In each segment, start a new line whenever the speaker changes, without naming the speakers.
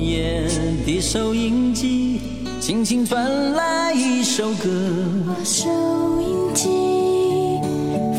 夜的收音机轻轻传来一首歌。
把收音机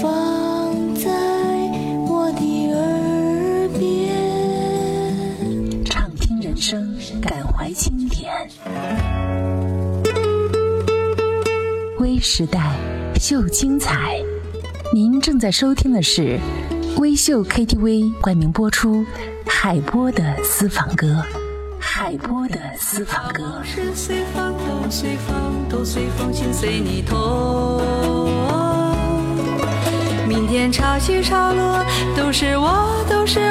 放在我的耳边，
畅听人生，感怀经典。微时代，秀精彩。您正在收听的是微秀 KTV 冠名播出海波的私房歌，海波的私房歌。
是随风，都随风，都随风，心随你痛。明天潮起潮落，都是我，都是